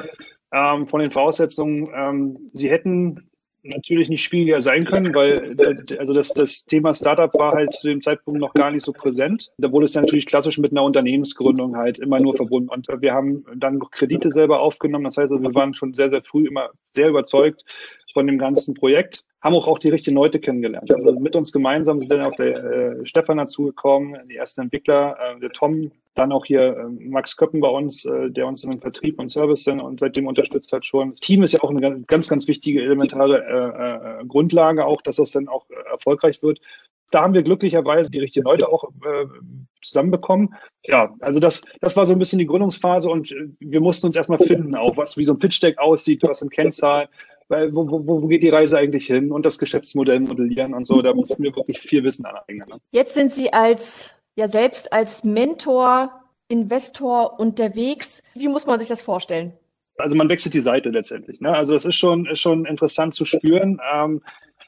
Speaker 5: ähm, von den Voraussetzungen, ähm, sie hätten natürlich nicht schwieriger sein können, weil also das, das Thema Startup war halt zu dem Zeitpunkt noch gar nicht so präsent. Da wurde es natürlich klassisch mit einer Unternehmensgründung halt immer nur verbunden. Und wir haben dann noch Kredite selber aufgenommen. Das heißt, also, wir waren schon sehr, sehr früh immer sehr überzeugt von dem ganzen Projekt haben auch, auch die richtigen Leute kennengelernt. Also mit uns gemeinsam sind dann auch der äh, Stefan dazugekommen, die ersten Entwickler, äh, der Tom, dann auch hier äh, Max Köppen bei uns, äh, der uns in den Vertrieb und Service dann und seitdem unterstützt hat schon. Das Team ist ja auch eine ganz, ganz wichtige elementare äh, äh, Grundlage auch, dass das dann auch äh, erfolgreich wird. Da haben wir glücklicherweise die richtigen Leute auch äh, zusammenbekommen. Ja, also das, das war so ein bisschen die Gründungsphase und äh, wir mussten uns erstmal finden, auch was wie so ein Pitch Deck aussieht, was sind Kennzahlen, weil, wo, wo, wo geht die Reise eigentlich hin und das Geschäftsmodell modellieren und so. Da mussten wir wirklich viel Wissen aneignen. Ne?
Speaker 2: Jetzt sind Sie als, ja selbst als Mentor, Investor unterwegs. Wie muss man sich das vorstellen?
Speaker 5: Also man wechselt die Seite letztendlich. Ne? Also das ist schon, ist schon interessant zu spüren. Ähm,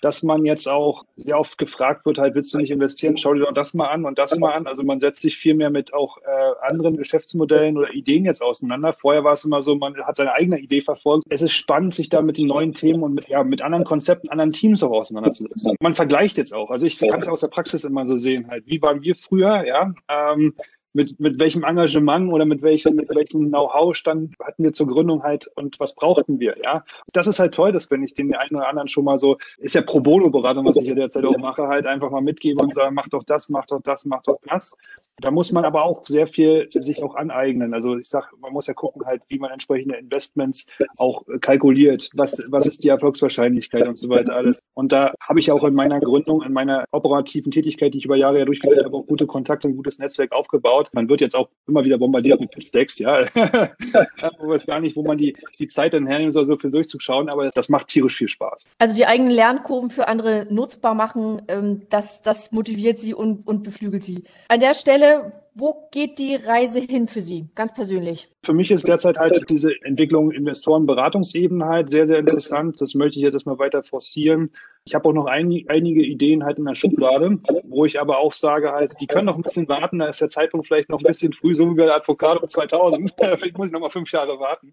Speaker 5: dass man jetzt auch sehr oft gefragt wird, halt, willst du nicht investieren? Schau dir doch das mal an und das mal an. Also man setzt sich viel mehr mit auch äh, anderen Geschäftsmodellen oder Ideen jetzt auseinander. Vorher war es immer so, man hat seine eigene Idee verfolgt. Es ist spannend, sich da mit den neuen Themen und mit, ja, mit anderen Konzepten, anderen Teams auch auseinanderzusetzen. Man vergleicht jetzt auch. Also ich kann es aus der Praxis immer so sehen, halt, wie waren wir früher, ja, ähm, mit, mit welchem Engagement oder mit welchem, mit welchem Know-how stand, hatten wir zur Gründung halt und was brauchten wir, ja. Das ist halt toll, dass wenn ich den einen oder anderen schon mal so, ist ja Pro Bono-Beratung, was ich hier derzeit auch mache, halt einfach mal mitgebe und sage, mach doch das, mach doch das, mach doch das. Da muss man aber auch sehr viel sich auch aneignen. Also ich sag, man muss ja gucken halt, wie man entsprechende Investments auch kalkuliert. Was, was ist die Erfolgswahrscheinlichkeit und so weiter alles. Und da habe ich auch in meiner Gründung, in meiner operativen Tätigkeit, die ich über Jahre ja durchgeführt habe, auch gute Kontakte, ein gutes Netzwerk aufgebaut Sport. Man wird jetzt auch immer wieder bombardiert mit Pitch-Decks, ja. wo weiß gar nicht, wo man die, die Zeit dann hernimmt soll, so viel durchzuschauen, aber das macht tierisch viel Spaß.
Speaker 2: Also die eigenen Lernkurven für andere nutzbar machen, ähm, das, das motiviert sie und, und beflügelt sie. An der Stelle, wo geht die Reise hin für Sie, ganz persönlich?
Speaker 5: Für mich ist derzeit halt diese Entwicklung Investoren-Beratungsebene halt sehr, sehr interessant. Das möchte ich jetzt erstmal weiter forcieren. Ich habe auch noch ein, einige Ideen halt in der Schublade, wo ich aber auch sage halt, die können noch ein bisschen warten, da ist der Zeitpunkt vielleicht noch ein bisschen früh, so wie bei der Advocado 2000. vielleicht muss ich noch mal fünf Jahre warten.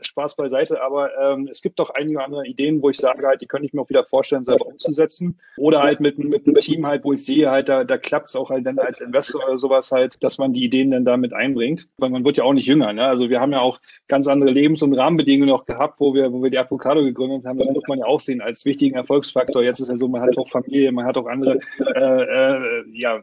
Speaker 5: Spaß beiseite, aber ähm, es gibt doch einige andere Ideen, wo ich sage halt, die könnte ich mir auch wieder vorstellen, selber umzusetzen. Oder halt mit, mit einem Team halt, wo ich sehe halt, da, da klappt es auch halt dann als Investor oder sowas halt, dass man die Ideen dann damit einbringt. Weil man wird ja auch nicht jünger. Ne? Also wir haben ja auch ganz andere Lebens- und Rahmenbedingungen noch gehabt, wo wir, wo wir die Advocado gegründet haben. Das muss man ja auch sehen als wichtigen Erfolgsfaktor Faktor. Jetzt ist ja so, man hat auch Familie, man hat auch andere äh, äh, ja,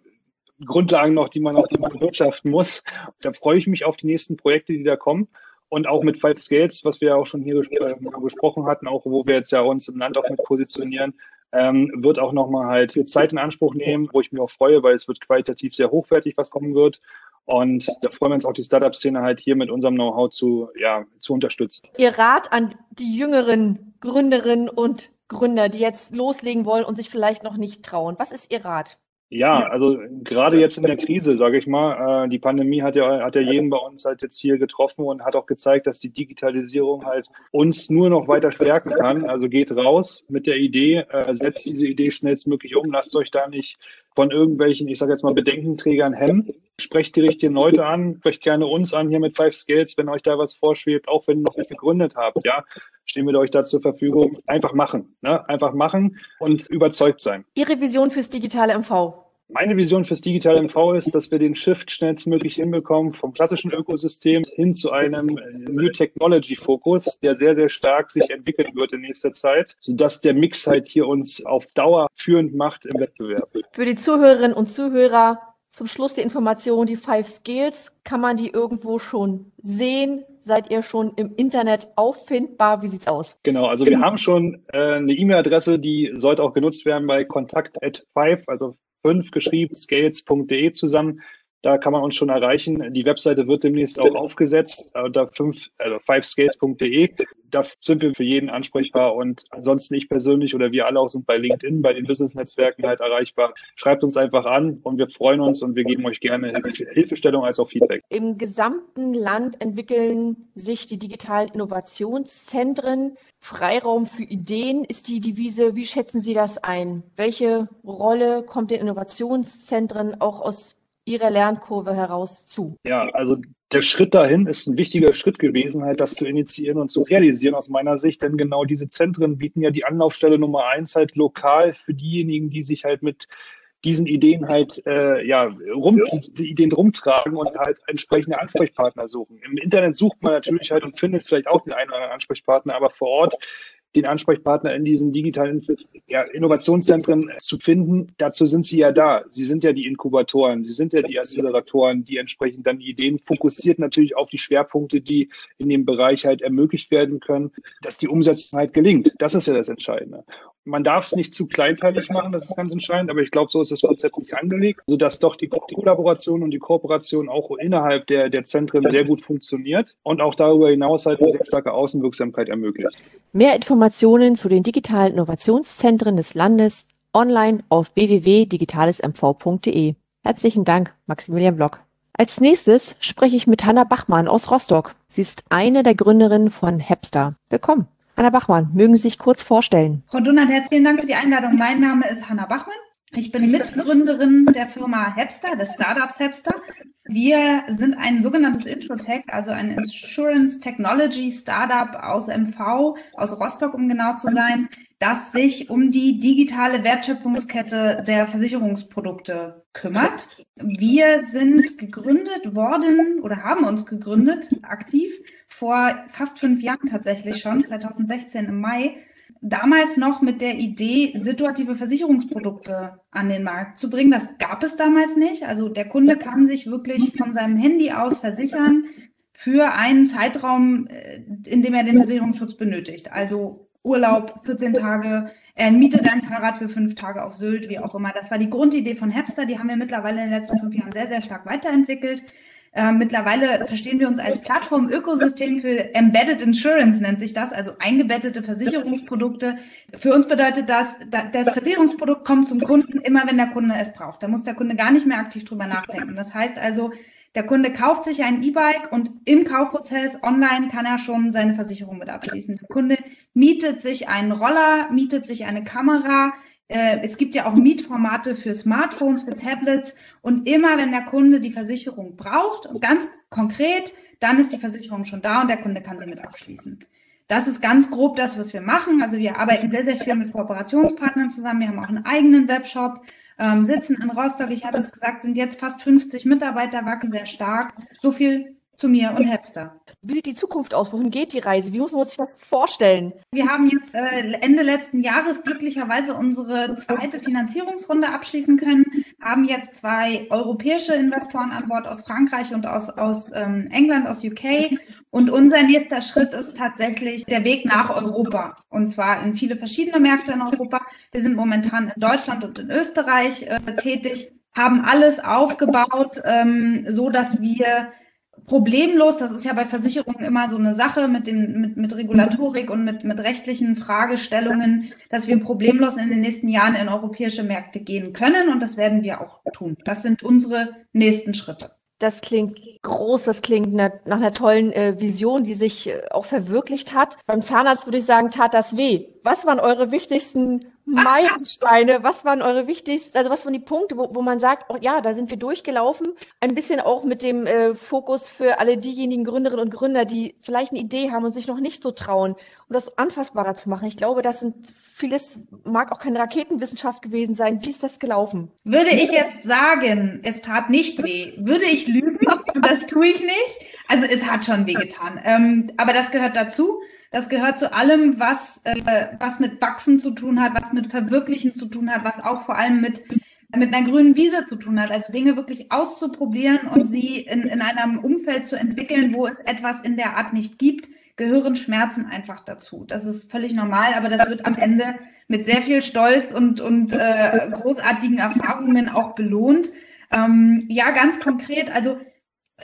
Speaker 5: Grundlagen noch, die man auch bewirtschaften muss. Da freue ich mich auf die nächsten Projekte, die da kommen. Und auch mit Five Scales, was wir auch schon hier äh, besprochen hatten, auch wo wir jetzt ja uns im Land auch mit positionieren, ähm, wird auch nochmal halt Zeit in Anspruch nehmen, wo ich mich auch freue, weil es wird qualitativ sehr hochwertig, was kommen wird. Und da freuen wir uns auch, die Startup-Szene halt hier mit unserem Know-how zu, ja, zu unterstützen.
Speaker 2: Ihr Rat an die jüngeren Gründerinnen und Gründer, die jetzt loslegen wollen und sich vielleicht noch nicht trauen? Was ist Ihr Rat?
Speaker 5: Ja, also gerade jetzt in der Krise, sage ich mal, äh, die Pandemie hat ja, hat ja jeden bei uns halt jetzt hier getroffen und hat auch gezeigt, dass die Digitalisierung halt uns nur noch weiter stärken kann. Also geht raus mit der Idee, äh, setzt diese Idee schnellstmöglich um, lasst euch da nicht von irgendwelchen, ich sage jetzt mal, Bedenkenträgern hemmen. Sprecht die richtigen Leute an, sprecht gerne uns an hier mit Five Scales, wenn euch da was vorschwebt, auch wenn ihr noch nicht gegründet habt, ja, stehen wir euch da zur Verfügung. Einfach machen, ne? einfach machen und überzeugt sein.
Speaker 2: Ihre Vision fürs digitale MV?
Speaker 5: Meine Vision fürs digitale MV ist, dass wir den Shift schnellstmöglich hinbekommen vom klassischen Ökosystem hin zu einem New Technology Fokus, der sehr, sehr stark sich entwickeln wird in nächster Zeit, sodass der Mix halt hier uns auf Dauer führend macht im Wettbewerb.
Speaker 2: Für die Zuhörerinnen und Zuhörer zum Schluss die Information, die Five Skills, kann man die irgendwo schon sehen? Seid ihr schon im Internet auffindbar? Wie sieht's aus?
Speaker 5: Genau, also wir haben schon äh, eine E-Mail-Adresse, die sollte auch genutzt werden bei kontakt at five, also 5 geschrieben, scales.de zusammen. Da kann man uns schon erreichen. Die Webseite wird demnächst auch aufgesetzt unter 5, also 5scales.de. Da sind wir für jeden ansprechbar und ansonsten ich persönlich oder wir alle auch sind bei LinkedIn, bei den Business-Netzwerken halt erreichbar. Schreibt uns einfach an und wir freuen uns und wir geben euch gerne Hilfestellung als auch Feedback.
Speaker 2: Im gesamten Land entwickeln sich die digitalen Innovationszentren. Freiraum für Ideen ist die Devise. Wie schätzen Sie das ein? Welche Rolle kommt den Innovationszentren auch aus Ihrer Lernkurve heraus zu?
Speaker 5: Ja, also der Schritt dahin ist ein wichtiger Schritt gewesen, halt das zu initiieren und zu realisieren aus meiner Sicht, denn genau diese Zentren bieten ja die Anlaufstelle Nummer eins halt lokal für diejenigen, die sich halt mit diesen Ideen halt äh, ja rum, die Ideen rumtragen und halt entsprechende Ansprechpartner suchen. Im Internet sucht man natürlich halt und findet vielleicht auch den einen oder anderen Ansprechpartner, aber vor Ort den Ansprechpartner in diesen digitalen Innovationszentren zu finden. Dazu sind sie ja da. Sie sind ja die Inkubatoren, sie sind ja die Acceleratoren, die entsprechend dann Ideen fokussiert natürlich auf die Schwerpunkte, die in dem Bereich halt ermöglicht werden können, dass die Umsetzung halt gelingt. Das ist ja das Entscheidende. Man darf es nicht zu kleinteilig machen, das ist ganz entscheidend, aber ich glaube, so ist das Konzept nicht angelegt, sodass doch die, Kollaboration und die Kooperation auch innerhalb der, der Zentren sehr gut funktioniert und auch darüber hinaus halt eine sehr starke Außenwirksamkeit ermöglicht.
Speaker 2: Mehr Informationen zu den digitalen Innovationszentren des Landes online auf www.digitalesmv.de. Herzlichen Dank, Maximilian Block. Als nächstes spreche ich mit Hanna Bachmann aus Rostock. Sie ist eine der Gründerinnen von Hepstar. Willkommen. Hanna Bachmann, mögen Sie sich kurz vorstellen?
Speaker 6: Frau Dunnert, herzlichen Dank für die Einladung. Mein Name ist Hanna Bachmann. Ich bin Mitgründerin der Firma Hepster, des Startups Hepster. Wir sind ein sogenanntes Introtech, also ein Insurance Technology Startup aus MV, aus Rostock, um genau zu sein, das sich um die digitale Wertschöpfungskette der Versicherungsprodukte kümmert. Wir sind gegründet worden oder haben uns gegründet, aktiv, vor fast fünf Jahren tatsächlich schon, 2016 im Mai, damals noch mit der Idee, situative Versicherungsprodukte an den Markt zu bringen. Das gab es damals nicht. Also der Kunde kann sich wirklich von seinem Handy aus versichern für einen Zeitraum, äh, in dem er den Versicherungsschutz benötigt. Also Urlaub, 14 Tage, er mietet ein Fahrrad für fünf Tage auf Sylt, wie auch immer. Das war die Grundidee von Hepster. Die haben wir mittlerweile in den letzten fünf Jahren sehr, sehr stark weiterentwickelt. Äh, mittlerweile verstehen wir uns als Plattform-Ökosystem für Embedded Insurance, nennt sich das, also eingebettete Versicherungsprodukte. Für uns bedeutet das, das Versicherungsprodukt kommt zum Kunden immer, wenn der Kunde es braucht. Da muss der Kunde gar nicht mehr aktiv drüber nachdenken. Das heißt also, der Kunde kauft sich ein E-Bike und im Kaufprozess online kann er schon seine Versicherung mit abschließen. Der Kunde mietet sich einen Roller, mietet sich eine Kamera, äh, es gibt ja auch Mietformate für Smartphones, für Tablets. Und immer wenn der Kunde die Versicherung braucht, und ganz konkret, dann ist die Versicherung schon da und der Kunde kann sie mit abschließen. Das ist ganz grob das, was wir machen. Also wir arbeiten sehr, sehr viel mit Kooperationspartnern zusammen. Wir haben auch einen eigenen Webshop, ähm, sitzen in Rostock. Ich hatte es gesagt, sind jetzt fast 50 Mitarbeiter, wachsen sehr stark. So viel zu mir und Hepster.
Speaker 2: Wie sieht die Zukunft aus? Wohin geht die Reise? Wie muss man sich das vorstellen?
Speaker 6: Wir haben jetzt äh, Ende letzten Jahres glücklicherweise unsere zweite Finanzierungsrunde abschließen können, haben jetzt zwei europäische Investoren an Bord aus Frankreich und aus, aus ähm, England, aus UK. Und unser nächster Schritt ist tatsächlich der Weg nach Europa. Und zwar in viele verschiedene Märkte in Europa. Wir sind momentan in Deutschland und in Österreich äh, tätig, haben alles aufgebaut, ähm, so dass wir problemlos, das ist ja bei Versicherungen immer so eine Sache mit, den, mit, mit Regulatorik und mit, mit rechtlichen Fragestellungen, dass wir problemlos in den nächsten Jahren in europäische Märkte gehen können und das werden wir auch tun. Das sind unsere nächsten Schritte.
Speaker 2: Das klingt groß, das klingt nach einer tollen äh, Vision, die sich äh, auch verwirklicht hat. Beim Zahnarzt würde ich sagen, tat das weh. Was waren eure wichtigsten Meilensteine? Was waren eure wichtigsten, also was waren die Punkte, wo, wo man sagt, oh, ja, da sind wir durchgelaufen? Ein bisschen auch mit dem äh, Fokus für alle diejenigen Gründerinnen und Gründer, die vielleicht eine Idee haben und sich noch nicht so trauen, um das anfassbarer zu machen. Ich glaube, das sind vieles, mag auch keine Raketenwissenschaft gewesen sein. Wie ist das gelaufen?
Speaker 6: Würde ich jetzt sagen, es tat nicht weh, würde ich lügen? Das tue ich nicht. Also es hat schon wehgetan. Ähm, aber das gehört dazu. Das gehört zu allem, was, äh, was mit Wachsen zu tun hat, was mit Verwirklichen zu tun hat, was auch vor allem mit, mit einer grünen Wiese zu tun hat. Also Dinge wirklich auszuprobieren und sie in, in einem Umfeld zu entwickeln, wo es etwas in der Art nicht gibt, gehören Schmerzen einfach dazu. Das ist völlig normal, aber das wird am Ende mit sehr viel Stolz und, und äh, großartigen Erfahrungen auch belohnt. Ähm, ja, ganz konkret. Also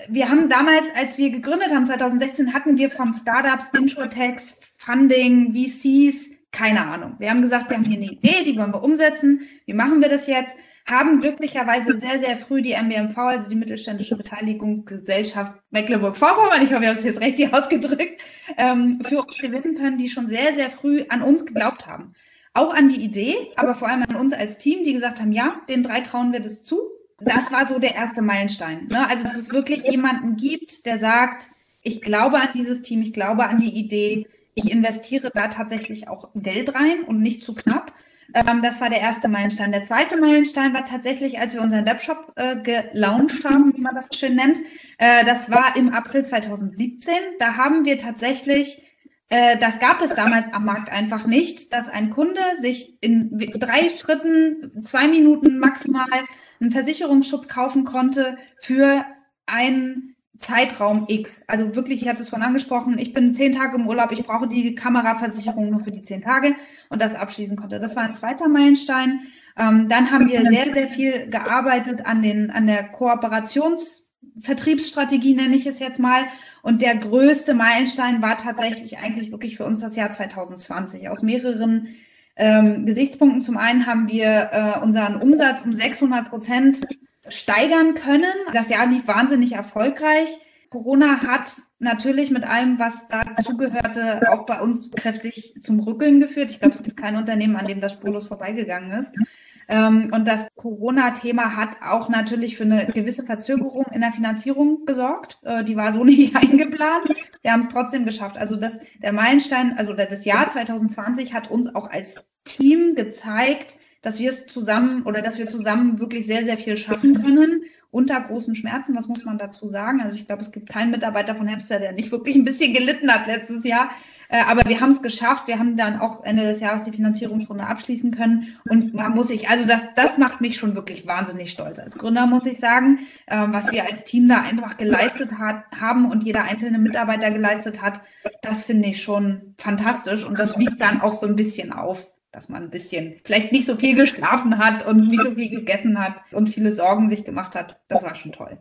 Speaker 6: wir haben damals, als wir gegründet haben, 2016, hatten wir von Startups, Introtechs, Funding, VCs, keine Ahnung. Wir haben gesagt, wir haben hier eine Idee, die wollen wir umsetzen. Wie machen wir das jetzt? Haben glücklicherweise sehr, sehr früh die MBMV, also die Mittelständische Beteiligungsgesellschaft Mecklenburg-Vorpommern, ich hoffe, ich habe es jetzt richtig ausgedrückt, ähm, für uns gewinnen können, die schon sehr, sehr früh an uns geglaubt haben. Auch an die Idee, aber vor allem an uns als Team, die gesagt haben, ja, den drei trauen wir das zu das war so der erste Meilenstein. Ne? Also, dass es wirklich jemanden gibt, der sagt, ich glaube an dieses Team, ich glaube an die Idee, ich investiere da tatsächlich auch Geld rein und nicht zu knapp. Ähm, das war der erste Meilenstein. Der zweite Meilenstein war tatsächlich, als wir unseren Webshop äh, gelauncht haben, wie man das schön nennt. Äh, das war im April 2017. Da haben wir tatsächlich äh, das gab es damals am Markt einfach nicht, dass ein Kunde sich in drei Schritten, zwei Minuten maximal einen Versicherungsschutz kaufen konnte für einen Zeitraum X. Also wirklich, ich hatte es vorhin angesprochen, ich bin zehn Tage im Urlaub, ich brauche die Kameraversicherung nur für die zehn Tage und das abschließen konnte. Das war ein zweiter Meilenstein. Ähm, dann haben wir sehr, sehr viel gearbeitet an, den, an der Kooperationsvertriebsstrategie, nenne ich es jetzt mal. Und der größte Meilenstein war tatsächlich eigentlich wirklich für uns das Jahr 2020. Aus mehreren ähm, Gesichtspunkten. Zum einen haben wir äh, unseren Umsatz um 600 Prozent steigern können. Das Jahr lief wahnsinnig erfolgreich. Corona hat natürlich mit allem, was dazugehörte, auch bei uns kräftig zum Rückeln geführt. Ich glaube, es gibt kein Unternehmen, an dem das spurlos vorbeigegangen ist. Ähm, und das Corona-Thema hat auch natürlich für eine gewisse Verzögerung in der Finanzierung gesorgt. Äh, die war so nicht eingeplant. Wir haben es trotzdem geschafft. Also das, der Meilenstein, also das Jahr 2020 hat uns auch als Team gezeigt, dass wir es zusammen oder dass wir zusammen wirklich sehr, sehr viel schaffen können unter großen Schmerzen, das muss man dazu sagen. Also ich glaube, es gibt keinen Mitarbeiter von Hepster, der nicht wirklich ein bisschen gelitten hat letztes Jahr. Äh, aber wir haben es geschafft. Wir haben dann auch Ende des Jahres die Finanzierungsrunde abschließen können. Und da muss ich, also das, das macht mich schon wirklich wahnsinnig stolz. Als Gründer muss ich sagen, ähm, was wir als Team da einfach geleistet hat, haben und jeder einzelne Mitarbeiter geleistet hat, das finde ich schon fantastisch. Und das wiegt dann auch so ein bisschen auf dass man ein bisschen vielleicht nicht so viel geschlafen hat und nicht so viel gegessen hat und viele Sorgen sich gemacht hat. Das war schon toll.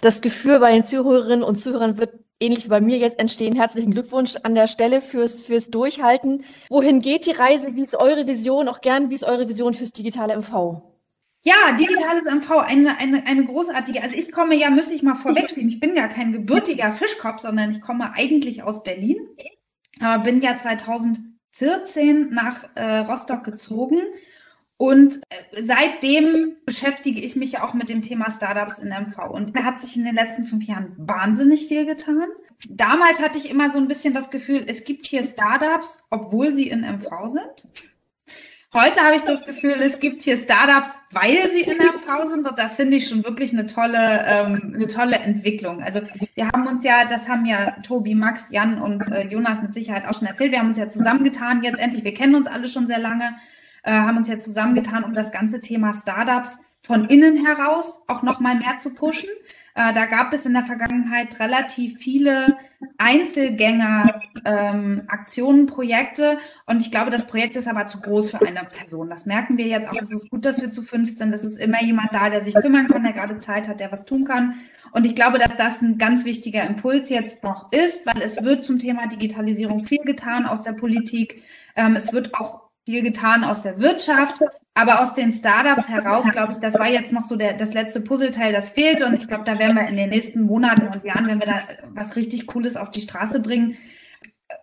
Speaker 2: Das Gefühl bei den Zuhörerinnen und Zuhörern wird ähnlich wie bei mir jetzt entstehen. Herzlichen Glückwunsch an der Stelle fürs, fürs Durchhalten. Wohin geht die Reise? Wie ist eure Vision? Auch gern, wie ist eure Vision fürs digitale MV?
Speaker 6: Ja, digitales MV, eine, eine, eine großartige. Also ich komme ja, müsste ich mal vorwegziehen, ich bin ja kein gebürtiger Fischkopf, sondern ich komme eigentlich aus Berlin. Aber bin ja 2014 nach äh, Rostock gezogen und äh, seitdem beschäftige ich mich ja auch mit dem Thema Startups in MV. Und da hat sich in den letzten fünf Jahren wahnsinnig viel getan. Damals hatte ich immer so ein bisschen das Gefühl, es gibt hier Startups, obwohl sie in MV sind. Heute habe ich das Gefühl, es gibt hier Startups, weil sie in MV sind. Und das finde ich schon wirklich eine tolle, ähm, eine tolle Entwicklung. Also wir haben uns ja, das haben ja Tobi, Max, Jan und äh, Jonas mit Sicherheit auch schon erzählt. Wir haben uns ja zusammengetan jetzt endlich. Wir kennen uns alle schon sehr lange äh, haben uns jetzt zusammengetan, um das ganze Thema Startups von innen heraus auch noch mal mehr zu pushen. Äh, da gab es in der Vergangenheit relativ viele Einzelgänger, ähm, Projekte. Und ich glaube, das Projekt ist aber zu groß für eine Person. Das merken wir jetzt auch. Es ist gut, dass wir zu fünf sind. Es ist immer jemand da, der sich kümmern kann, der gerade Zeit hat, der was tun kann. Und ich glaube, dass das ein ganz wichtiger Impuls jetzt noch ist, weil es wird zum Thema Digitalisierung viel getan aus der Politik. Ähm, es wird auch viel getan aus der Wirtschaft, aber aus den Startups heraus, glaube ich, das war jetzt noch so der, das letzte Puzzleteil, das fehlte. Und ich glaube, da werden wir in den nächsten Monaten und Jahren, wenn wir da was richtig Cooles auf die Straße bringen,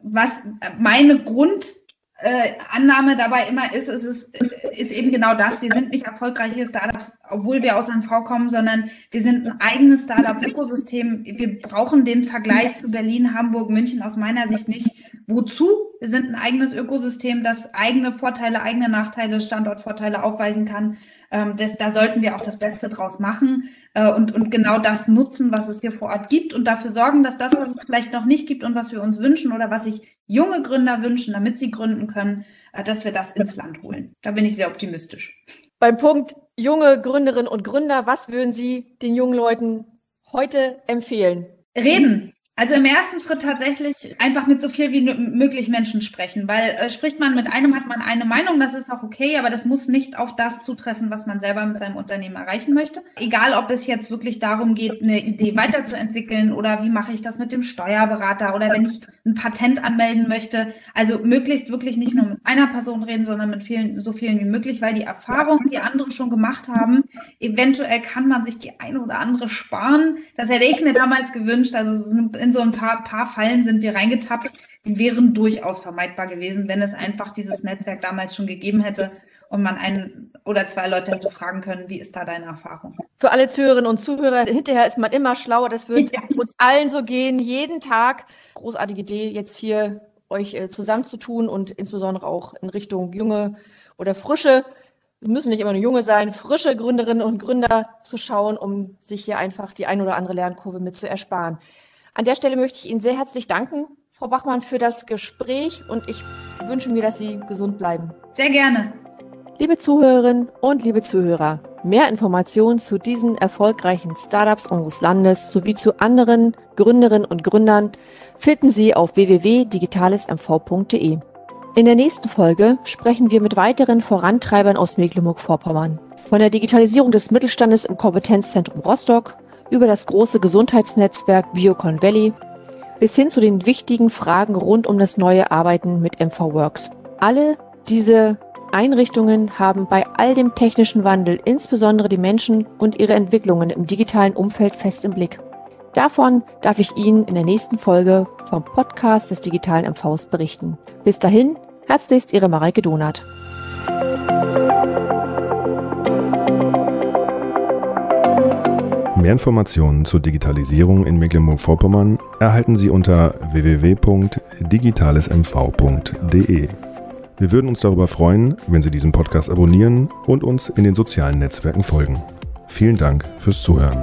Speaker 6: was meine Grund, äh, Annahme dabei immer ist, ist, ist, ist eben genau das. Wir sind nicht erfolgreiche Startups, obwohl wir aus MV kommen, sondern wir sind ein eigenes Startup-Ökosystem. Wir brauchen den Vergleich zu Berlin, Hamburg, München aus meiner Sicht nicht. Wozu? Wir sind ein eigenes Ökosystem, das eigene Vorteile, eigene Nachteile, Standortvorteile aufweisen kann. Ähm, das, da sollten wir auch das Beste draus machen äh, und, und genau das nutzen, was es hier vor Ort gibt und dafür sorgen, dass das, was es vielleicht noch nicht gibt und was wir uns wünschen oder was sich junge Gründer wünschen, damit sie gründen können, äh, dass wir das ins Land holen. Da bin ich sehr optimistisch.
Speaker 2: Beim Punkt junge Gründerinnen und Gründer, was würden Sie den jungen Leuten heute empfehlen?
Speaker 6: Reden. Also im ersten Schritt tatsächlich einfach mit so viel wie möglich Menschen sprechen, weil äh, spricht man mit einem, hat man eine Meinung, das ist auch okay, aber das muss nicht auf das zutreffen, was man selber mit seinem Unternehmen erreichen möchte. Egal, ob es jetzt wirklich darum geht, eine Idee weiterzuentwickeln oder wie mache ich das mit dem Steuerberater oder wenn ich ein Patent anmelden möchte. Also möglichst wirklich nicht nur mit einer Person reden, sondern mit vielen, so vielen wie möglich, weil die Erfahrungen, die andere schon gemacht haben, eventuell kann man sich die eine oder andere sparen. Das hätte ich mir damals gewünscht. Also in so ein paar, paar Fallen sind wir reingetappt, die wären durchaus vermeidbar gewesen, wenn es einfach dieses Netzwerk damals schon gegeben hätte und man einen oder zwei Leute hätte fragen können, wie ist da deine Erfahrung?
Speaker 2: Für alle Zuhörerinnen und Zuhörer, hinterher ist man immer schlauer. Das wird ja. uns allen so gehen, jeden Tag. Großartige Idee, jetzt hier euch äh, zusammenzutun und insbesondere auch in Richtung junge oder frische, müssen nicht immer nur junge sein, frische Gründerinnen und Gründer zu schauen, um sich hier einfach die ein oder andere Lernkurve mit zu ersparen. An der Stelle möchte ich Ihnen sehr herzlich danken, Frau Bachmann, für das Gespräch und ich wünsche mir, dass Sie gesund bleiben.
Speaker 6: Sehr gerne.
Speaker 2: Liebe Zuhörerinnen und liebe Zuhörer, mehr Informationen zu diesen erfolgreichen Startups unseres Landes sowie zu anderen Gründerinnen und Gründern finden Sie auf www.digitalesmv.de. In der nächsten Folge sprechen wir mit weiteren Vorantreibern aus Mecklenburg-Vorpommern. Von der Digitalisierung des Mittelstandes im Kompetenzzentrum Rostock über das große Gesundheitsnetzwerk Biocon Valley bis hin zu den wichtigen Fragen rund um das neue Arbeiten mit MVWorks. Alle diese Einrichtungen haben bei all dem technischen Wandel insbesondere die Menschen und ihre Entwicklungen im digitalen Umfeld fest im Blick. Davon darf ich Ihnen in der nächsten Folge vom Podcast des digitalen MVs berichten. Bis dahin, herzlichst Ihre Mareike Donat.
Speaker 1: Mehr Informationen zur Digitalisierung in Mecklenburg-Vorpommern erhalten Sie unter www.digitalesmv.de. Wir würden uns darüber freuen, wenn Sie diesen Podcast abonnieren und uns in den sozialen Netzwerken folgen. Vielen Dank fürs Zuhören.